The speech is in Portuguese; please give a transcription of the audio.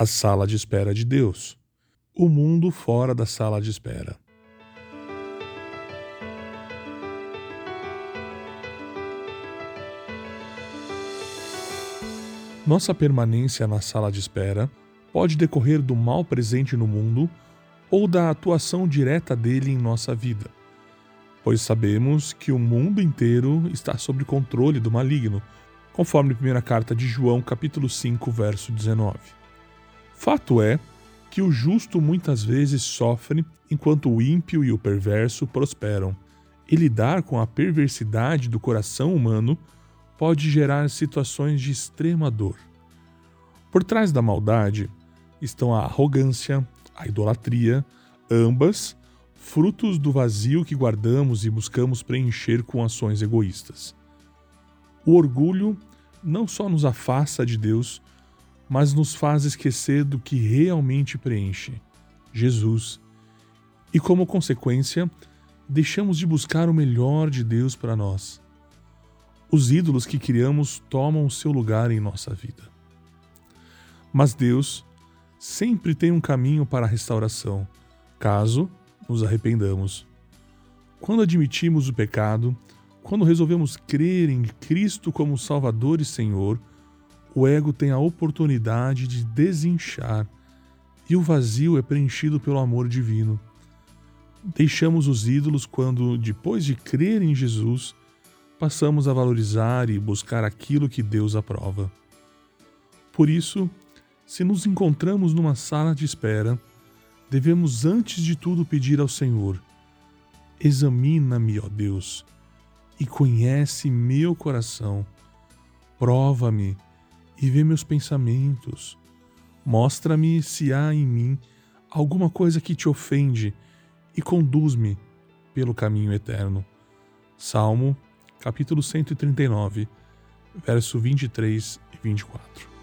A sala de espera de Deus. O mundo fora da sala de espera. Nossa permanência na sala de espera pode decorrer do mal presente no mundo ou da atuação direta dele em nossa vida, pois sabemos que o mundo inteiro está sob controle do maligno, conforme a primeira carta de João, capítulo 5, verso 19. Fato é que o justo muitas vezes sofre enquanto o ímpio e o perverso prosperam, e lidar com a perversidade do coração humano pode gerar situações de extrema dor. Por trás da maldade estão a arrogância, a idolatria, ambas frutos do vazio que guardamos e buscamos preencher com ações egoístas. O orgulho não só nos afasta de Deus, mas nos faz esquecer do que realmente preenche Jesus. E como consequência, deixamos de buscar o melhor de Deus para nós. Os ídolos que criamos tomam o seu lugar em nossa vida. Mas Deus sempre tem um caminho para a restauração, caso nos arrependamos. Quando admitimos o pecado, quando resolvemos crer em Cristo como Salvador e Senhor, o ego tem a oportunidade de desinchar e o vazio é preenchido pelo amor divino. Deixamos os ídolos quando, depois de crer em Jesus, passamos a valorizar e buscar aquilo que Deus aprova. Por isso, se nos encontramos numa sala de espera, devemos antes de tudo pedir ao Senhor: Examina-me, ó Deus, e conhece meu coração. Prova-me e vê meus pensamentos. Mostra-me se há em mim alguma coisa que te ofende e conduz-me pelo caminho eterno. Salmo, capítulo 139, verso 23 e 24.